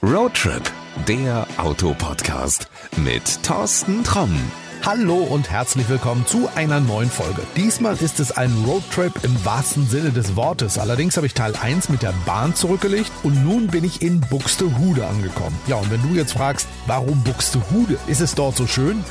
Roadtrip, der Autopodcast mit Thorsten Tromm. Hallo und herzlich willkommen zu einer neuen Folge. Diesmal ist es ein Roadtrip im wahrsten Sinne des Wortes. Allerdings habe ich Teil 1 mit der Bahn zurückgelegt und nun bin ich in Buxtehude angekommen. Ja, und wenn du jetzt fragst, warum Buxtehude? Ist es dort so schön?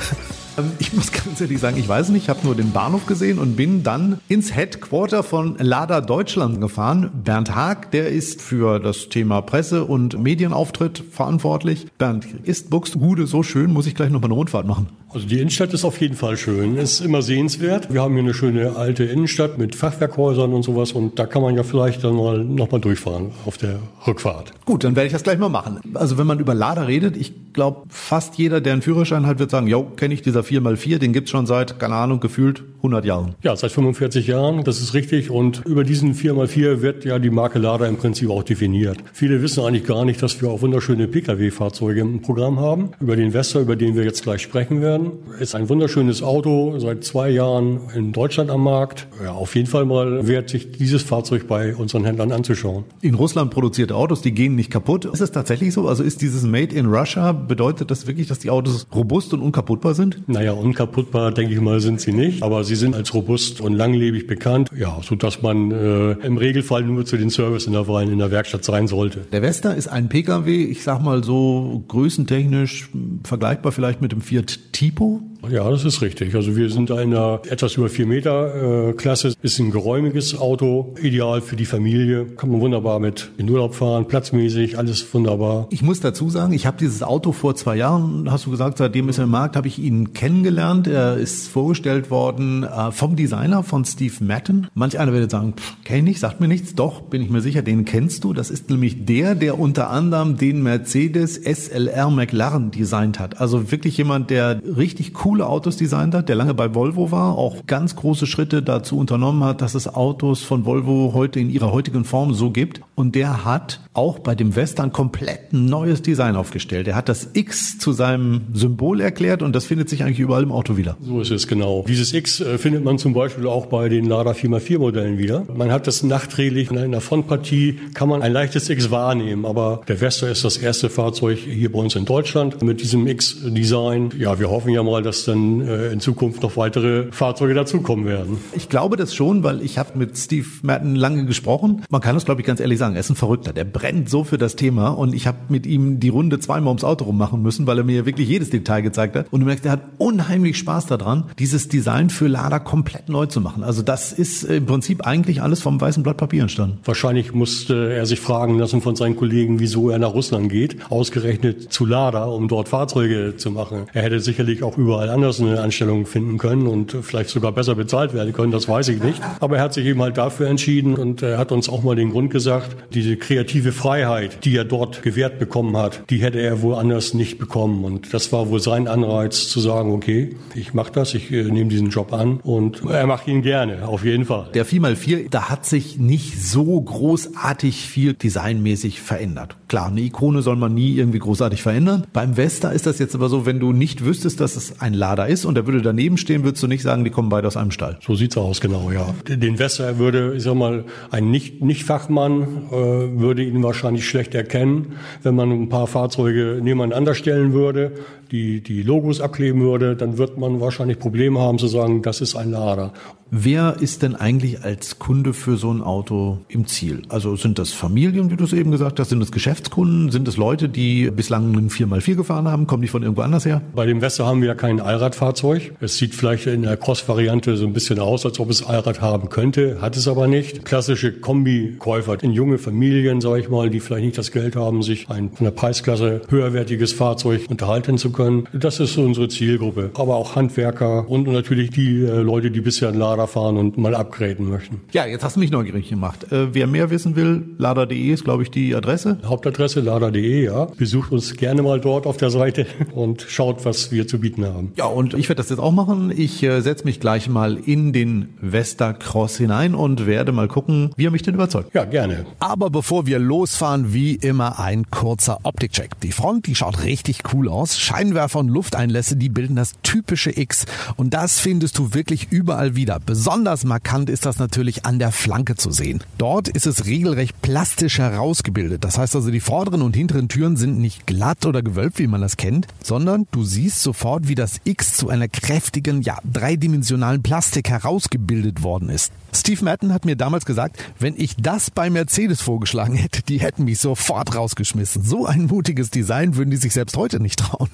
Ähm, ich muss ganz ehrlich sagen, ich weiß nicht, ich habe nur den Bahnhof gesehen und bin dann ins Headquarter von Lada Deutschland gefahren. Bernd Haag, der ist für das Thema Presse und Medienauftritt verantwortlich. Bernd, ist Buxtehude so schön? Muss ich gleich noch mal eine Rundfahrt machen? Also die Innenstadt ist auf jeden Fall schön, ist immer sehenswert. Wir haben hier eine schöne alte Innenstadt mit Fachwerkhäusern und sowas und da kann man ja vielleicht dann mal noch mal durchfahren auf der Rückfahrt. Gut, dann werde ich das gleich mal machen. Also wenn man über Lada redet, ich glaube fast jeder, der einen Führerschein hat, wird sagen, jo, kenne ich dieser 4x4, den gibt's schon seit, keine Ahnung, gefühlt 100 Jahren. Ja, seit 45 Jahren, das ist richtig und über diesen 4x4 wird ja die Marke Lada im Prinzip auch definiert. Viele wissen eigentlich gar nicht, dass wir auch wunderschöne Pkw-Fahrzeuge im Programm haben. Über den Vesta, über den wir jetzt gleich sprechen werden werden. Ist ein wunderschönes Auto, seit zwei Jahren in Deutschland am Markt. Ja, auf jeden Fall mal wert, sich dieses Fahrzeug bei unseren Händlern anzuschauen. In Russland produzierte Autos, die gehen nicht kaputt. Ist es tatsächlich so? Also ist dieses Made in Russia, bedeutet das wirklich, dass die Autos robust und unkaputtbar sind? Naja, unkaputtbar, denke ich mal, sind sie nicht. Aber sie sind als robust und langlebig bekannt. Ja, so dass man äh, im Regelfall nur zu den Serviceintervallen in der Werkstatt sein sollte. Der Vesta ist ein Pkw, ich sag mal so größentechnisch vergleichbar vielleicht mit dem Fiat people Ja, das ist richtig. Also wir sind in einer etwas über vier Meter äh, Klasse. Ist ein geräumiges Auto, ideal für die Familie. Kann man wunderbar mit in Urlaub fahren, platzmäßig, alles wunderbar. Ich muss dazu sagen, ich habe dieses Auto vor zwei Jahren, hast du gesagt, seitdem ist er im Markt, habe ich ihn kennengelernt. Er ist vorgestellt worden äh, vom Designer von Steve Madden. Manch einer würde sagen, kenne ich sagt mir nichts. Doch, bin ich mir sicher, den kennst du. Das ist nämlich der, der unter anderem den Mercedes SLR McLaren designt hat. Also wirklich jemand, der richtig cool coole Autos designt hat, der lange bei Volvo war, auch ganz große Schritte dazu unternommen hat, dass es Autos von Volvo heute in ihrer heutigen Form so gibt. Und der hat auch bei dem Western komplett ein neues Design aufgestellt. Er hat das X zu seinem Symbol erklärt und das findet sich eigentlich überall im Auto wieder. So ist es genau. Dieses X äh, findet man zum Beispiel auch bei den Lada 4x4 Modellen wieder. Man hat das nachträglich in der Frontpartie kann man ein leichtes X wahrnehmen, aber der Vesta ist das erste Fahrzeug hier bei uns in Deutschland mit diesem X-Design. Ja, wir hoffen ja mal, dass dass dann äh, in Zukunft noch weitere Fahrzeuge dazukommen werden. Ich glaube das schon, weil ich habe mit Steve Madden lange gesprochen. Man kann es, glaube ich, ganz ehrlich sagen. Er ist ein Verrückter. Der brennt so für das Thema und ich habe mit ihm die Runde zweimal ums Auto rummachen müssen, weil er mir wirklich jedes Detail gezeigt hat. Und du merkst, er hat unheimlich Spaß daran, dieses Design für Lada komplett neu zu machen. Also das ist im Prinzip eigentlich alles vom weißen Blatt Papier entstanden. Wahrscheinlich musste er sich fragen lassen von seinen Kollegen, wieso er nach Russland geht, ausgerechnet zu Lada, um dort Fahrzeuge zu machen. Er hätte sicherlich auch überall überall anders eine Anstellung finden können und vielleicht sogar besser bezahlt werden können, das weiß ich nicht. Aber er hat sich eben halt dafür entschieden und er hat uns auch mal den Grund gesagt, diese kreative Freiheit, die er dort gewährt bekommen hat, die hätte er woanders nicht bekommen. Und das war wohl sein Anreiz zu sagen, okay, ich mache das, ich äh, nehme diesen Job an und er macht ihn gerne, auf jeden Fall. Der 4x4, da hat sich nicht so großartig viel designmäßig verändert. Klar, eine Ikone soll man nie irgendwie großartig verändern. Beim Vesta ist das jetzt aber so, wenn du nicht wüsstest, dass es ein Lader ist und der würde daneben stehen, würdest du nicht sagen, die kommen beide aus einem Stall. So sieht's aus, genau, ja. Den Wester würde, ich sag mal, ein nicht, nicht äh, würde ihn wahrscheinlich schlecht erkennen, wenn man ein paar Fahrzeuge nebeneinander stellen würde, die, die Logos abkleben würde, dann wird man wahrscheinlich Probleme haben zu sagen, das ist ein Lader. Wer ist denn eigentlich als Kunde für so ein Auto im Ziel? Also sind das Familien, wie du es eben gesagt hast? Sind das Geschäftskunden? Sind es Leute, die bislang einen 4x4 gefahren haben? Kommen die von irgendwo anders her? Bei dem Wester haben wir ja kein Allradfahrzeug. Es sieht vielleicht in der Cross-Variante so ein bisschen aus, als ob es Allrad haben könnte, hat es aber nicht. Klassische Kombi-Käufer in junge Familien, sage ich mal, die vielleicht nicht das Geld haben, sich ein von der Preisklasse höherwertiges Fahrzeug unterhalten zu können. Das ist unsere Zielgruppe. Aber auch Handwerker und natürlich die äh, Leute, die bisher einen Laden Lada fahren und mal upgraden möchten. Ja, jetzt hast du mich neugierig gemacht. Äh, wer mehr wissen will, lada.de ist, glaube ich, die Adresse. Hauptadresse lada.de, ja. Besucht uns gerne mal dort auf der Seite und schaut, was wir zu bieten haben. Ja, und ich werde das jetzt auch machen. Ich äh, setze mich gleich mal in den Vesta Cross hinein und werde mal gucken, wie er mich denn überzeugt. Ja, gerne. Aber bevor wir losfahren, wie immer ein kurzer Optikcheck. Die Front, die schaut richtig cool aus. Scheinwerfer und Lufteinlässe, die bilden das typische X. Und das findest du wirklich überall wieder Besonders markant ist das natürlich an der Flanke zu sehen. Dort ist es regelrecht plastisch herausgebildet. Das heißt also, die vorderen und hinteren Türen sind nicht glatt oder gewölbt, wie man das kennt, sondern du siehst sofort, wie das X zu einer kräftigen, ja, dreidimensionalen Plastik herausgebildet worden ist. Steve Madden hat mir damals gesagt, wenn ich das bei Mercedes vorgeschlagen hätte, die hätten mich sofort rausgeschmissen. So ein mutiges Design würden die sich selbst heute nicht trauen.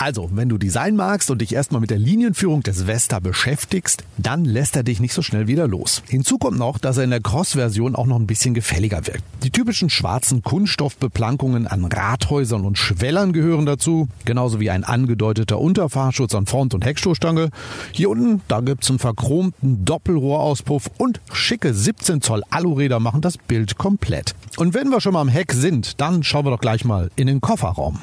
Also, wenn du Design magst und dich erstmal mit der Linienführung des Vesta beschäftigst, dann lässt er dich nicht so schnell wieder los. Hinzu kommt noch, dass er in der Cross-Version auch noch ein bisschen gefälliger wirkt. Die typischen schwarzen Kunststoffbeplankungen an Rathäusern und Schwellern gehören dazu, genauso wie ein angedeuteter Unterfahrschutz an Front- und Heckstoßstange. Hier unten, da gibt's einen verchromten Doppelrohrauspuff und schicke 17 Zoll Aluräder machen das Bild komplett. Und wenn wir schon mal am Heck sind, dann schauen wir doch gleich mal in den Kofferraum.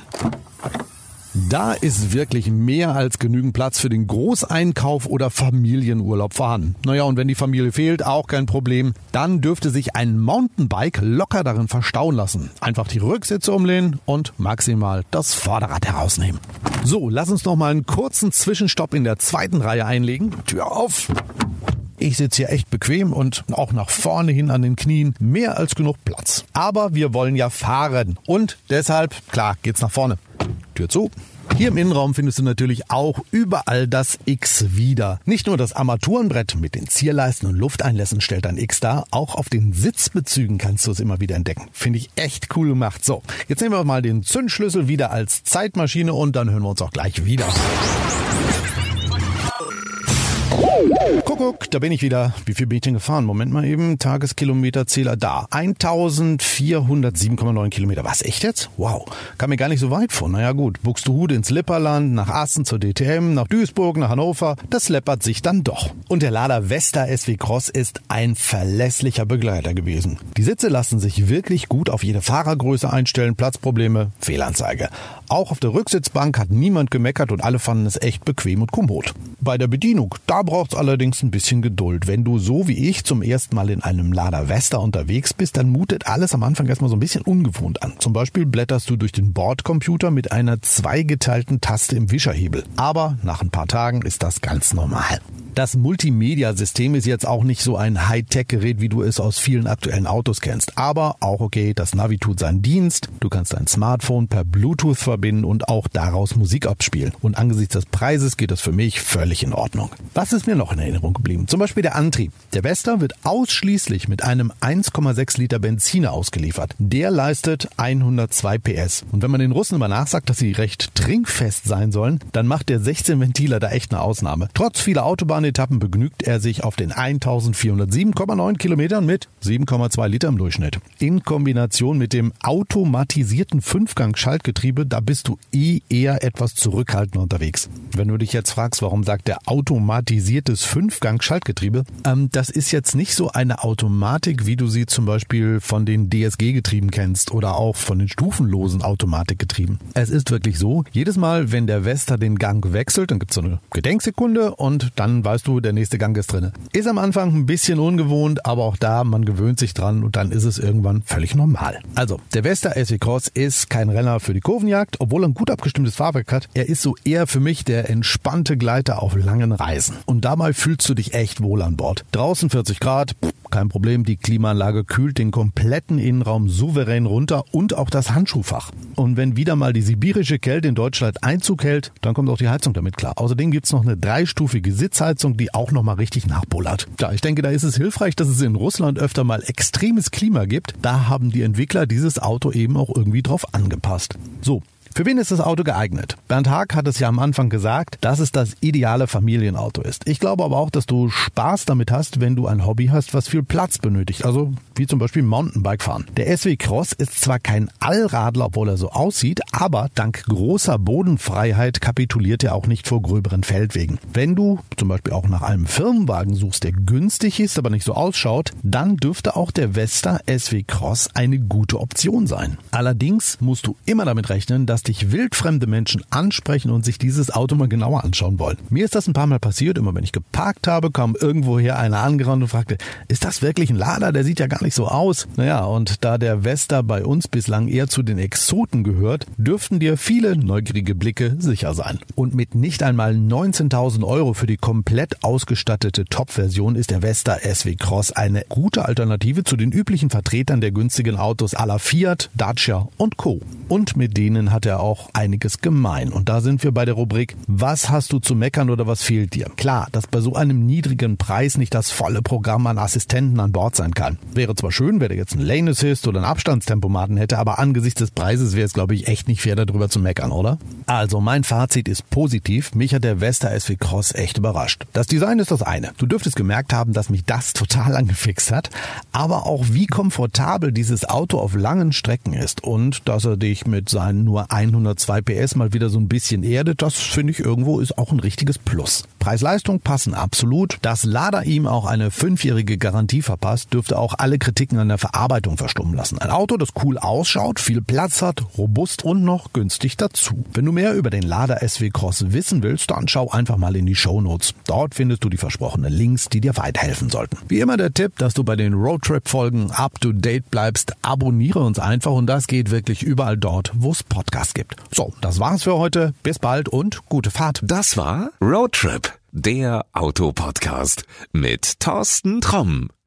Da ist wirklich mehr als genügend Platz für den Großeinkauf oder Familienurlaub vorhanden. Naja, und wenn die Familie fehlt, auch kein Problem. Dann dürfte sich ein Mountainbike locker darin verstauen lassen. Einfach die Rücksitze umlehnen und maximal das Vorderrad herausnehmen. So, lass uns noch mal einen kurzen Zwischenstopp in der zweiten Reihe einlegen. Tür auf. Ich sitze hier echt bequem und auch nach vorne hin an den Knien mehr als genug Platz. Aber wir wollen ja fahren und deshalb, klar, geht's nach vorne. Tür zu. Hier im Innenraum findest du natürlich auch überall das X wieder. Nicht nur das Armaturenbrett mit den Zierleisten und Lufteinlässen stellt ein X dar, auch auf den Sitzbezügen kannst du es immer wieder entdecken. Finde ich echt cool gemacht. So, jetzt nehmen wir mal den Zündschlüssel wieder als Zeitmaschine und dann hören wir uns auch gleich wieder. Kuckuck, da bin ich wieder. Wie viel bin ich denn gefahren? Moment mal eben. Tageskilometerzähler da. 1407,9 Kilometer. Was, echt jetzt? Wow. Kam mir gar nicht so weit vor. Naja gut. Buxtehude ins Lipperland, nach Assen zur DTM, nach Duisburg, nach Hannover. Das läppert sich dann doch. Und der Lader Vesta SW Cross ist ein verlässlicher Begleiter gewesen. Die Sitze lassen sich wirklich gut auf jede Fahrergröße einstellen. Platzprobleme, Fehlanzeige. Auch auf der Rücksitzbank hat niemand gemeckert und alle fanden es echt bequem und kommod. Bei der Bedienung, da braucht's allerdings ein bisschen Geduld. Wenn du so wie ich zum ersten Mal in einem Lada Vesta unterwegs bist, dann mutet alles am Anfang erstmal so ein bisschen ungewohnt an. Zum Beispiel blätterst du durch den Bordcomputer mit einer zweigeteilten Taste im Wischerhebel. Aber nach ein paar Tagen ist das ganz normal. Das Multimedia-System ist jetzt auch nicht so ein Hightech-Gerät, wie du es aus vielen aktuellen Autos kennst. Aber auch okay, das Navi tut seinen Dienst. Du kannst dein Smartphone per Bluetooth verbinden und auch daraus Musik abspielen. Und angesichts des Preises geht das für mich völlig in Ordnung. Was ist mir noch in Erinnerung geblieben? Zum Beispiel der Antrieb. Der Vesta wird ausschließlich mit einem 1,6 Liter Benziner ausgeliefert. Der leistet 102 PS. Und wenn man den Russen immer nachsagt, dass sie recht trinkfest sein sollen, dann macht der 16 Ventiler da echt eine Ausnahme. Trotz vieler Autobahnen Etappen begnügt er sich auf den 1407,9 Kilometern mit 7,2 Liter im Durchschnitt. In Kombination mit dem automatisierten Fünfgang-Schaltgetriebe, da bist du eh eher etwas zurückhaltender unterwegs. Wenn du dich jetzt fragst, warum sagt der automatisiertes Fünfgang-Schaltgetriebe, ähm, das ist jetzt nicht so eine Automatik, wie du sie zum Beispiel von den DSG-Getrieben kennst oder auch von den stufenlosen Automatikgetrieben. Es ist wirklich so, jedes Mal, wenn der Vesta den Gang wechselt, dann gibt es so eine Gedenksekunde und dann weiß weißt du, der nächste Gang ist drinne. Ist am Anfang ein bisschen ungewohnt, aber auch da, man gewöhnt sich dran und dann ist es irgendwann völlig normal. Also, der Vesta SW Cross ist kein Renner für die Kurvenjagd, obwohl er ein gut abgestimmtes Fahrwerk hat. Er ist so eher für mich der entspannte Gleiter auf langen Reisen. Und dabei fühlst du dich echt wohl an Bord. Draußen 40 Grad, kein Problem, die Klimaanlage kühlt den kompletten Innenraum souverän runter und auch das Handschuhfach. Und wenn wieder mal die sibirische Kälte in Deutschland Einzug hält, dann kommt auch die Heizung damit klar. Außerdem gibt's noch eine dreistufige Sitzheizung Heizung, die auch nochmal richtig nachbullert. Ja, ich denke, da ist es hilfreich, dass es in Russland öfter mal extremes Klima gibt. Da haben die Entwickler dieses Auto eben auch irgendwie drauf angepasst. So, für wen ist das Auto geeignet? Bernd Haag hat es ja am Anfang gesagt, dass es das ideale Familienauto ist. Ich glaube aber auch, dass du Spaß damit hast, wenn du ein Hobby hast, was viel Platz benötigt. Also wie zum Beispiel Mountainbike fahren. Der SW Cross ist zwar kein Allradler, obwohl er so aussieht, aber dank großer Bodenfreiheit kapituliert er auch nicht vor gröberen Feldwegen. Wenn du zum Beispiel auch nach einem Firmenwagen suchst, der günstig ist, aber nicht so ausschaut, dann dürfte auch der Vesta SW Cross eine gute Option sein. Allerdings musst du immer damit rechnen, dass dich wildfremde Menschen ansprechen und sich dieses Auto mal genauer anschauen wollen. Mir ist das ein paar Mal passiert. Immer wenn ich geparkt habe, kam irgendwoher einer angerannt und fragte, ist das wirklich ein Lader? Der sieht ja gar nicht so aus. Naja, und da der Vesta bei uns bislang eher zu den Exoten gehört, dürften dir viele neugierige Blicke sicher sein. Und mit nicht einmal 19.000 Euro für die komplett ausgestattete Top-Version ist der Vesta SW Cross eine gute Alternative zu den üblichen Vertretern der günstigen Autos aller Fiat, Dacia und Co. Und mit denen hat auch einiges gemein. Und da sind wir bei der Rubrik, was hast du zu meckern oder was fehlt dir? Klar, dass bei so einem niedrigen Preis nicht das volle Programm an Assistenten an Bord sein kann. Wäre zwar schön, wenn er jetzt einen Lane Assist oder einen Abstandstempomaten hätte, aber angesichts des Preises wäre es, glaube ich, echt nicht fair, darüber zu meckern, oder? Also, mein Fazit ist positiv. Mich hat der Vesta SW Cross echt überrascht. Das Design ist das eine. Du dürftest gemerkt haben, dass mich das total angefixt hat. Aber auch wie komfortabel dieses Auto auf langen Strecken ist und dass er dich mit seinen nur 102 PS mal wieder so ein bisschen erdet, das finde ich irgendwo ist auch ein richtiges Plus. Preis-Leistung passen absolut. Dass Lada ihm auch eine fünfjährige Garantie verpasst, dürfte auch alle Kritiken an der Verarbeitung verstummen lassen. Ein Auto, das cool ausschaut, viel Platz hat, robust und noch günstig dazu. Wenn du mehr über den Lada SW Cross wissen willst, dann schau einfach mal in die Show. Dort findest du die versprochenen Links, die dir weiterhelfen sollten. Wie immer der Tipp, dass du bei den Roadtrip-Folgen up to date bleibst. Abonniere uns einfach und das geht wirklich überall dort, wo es Podcasts gibt. So, das war's für heute. Bis bald und gute Fahrt. Das war Roadtrip, der Autopodcast mit Thorsten Tromm.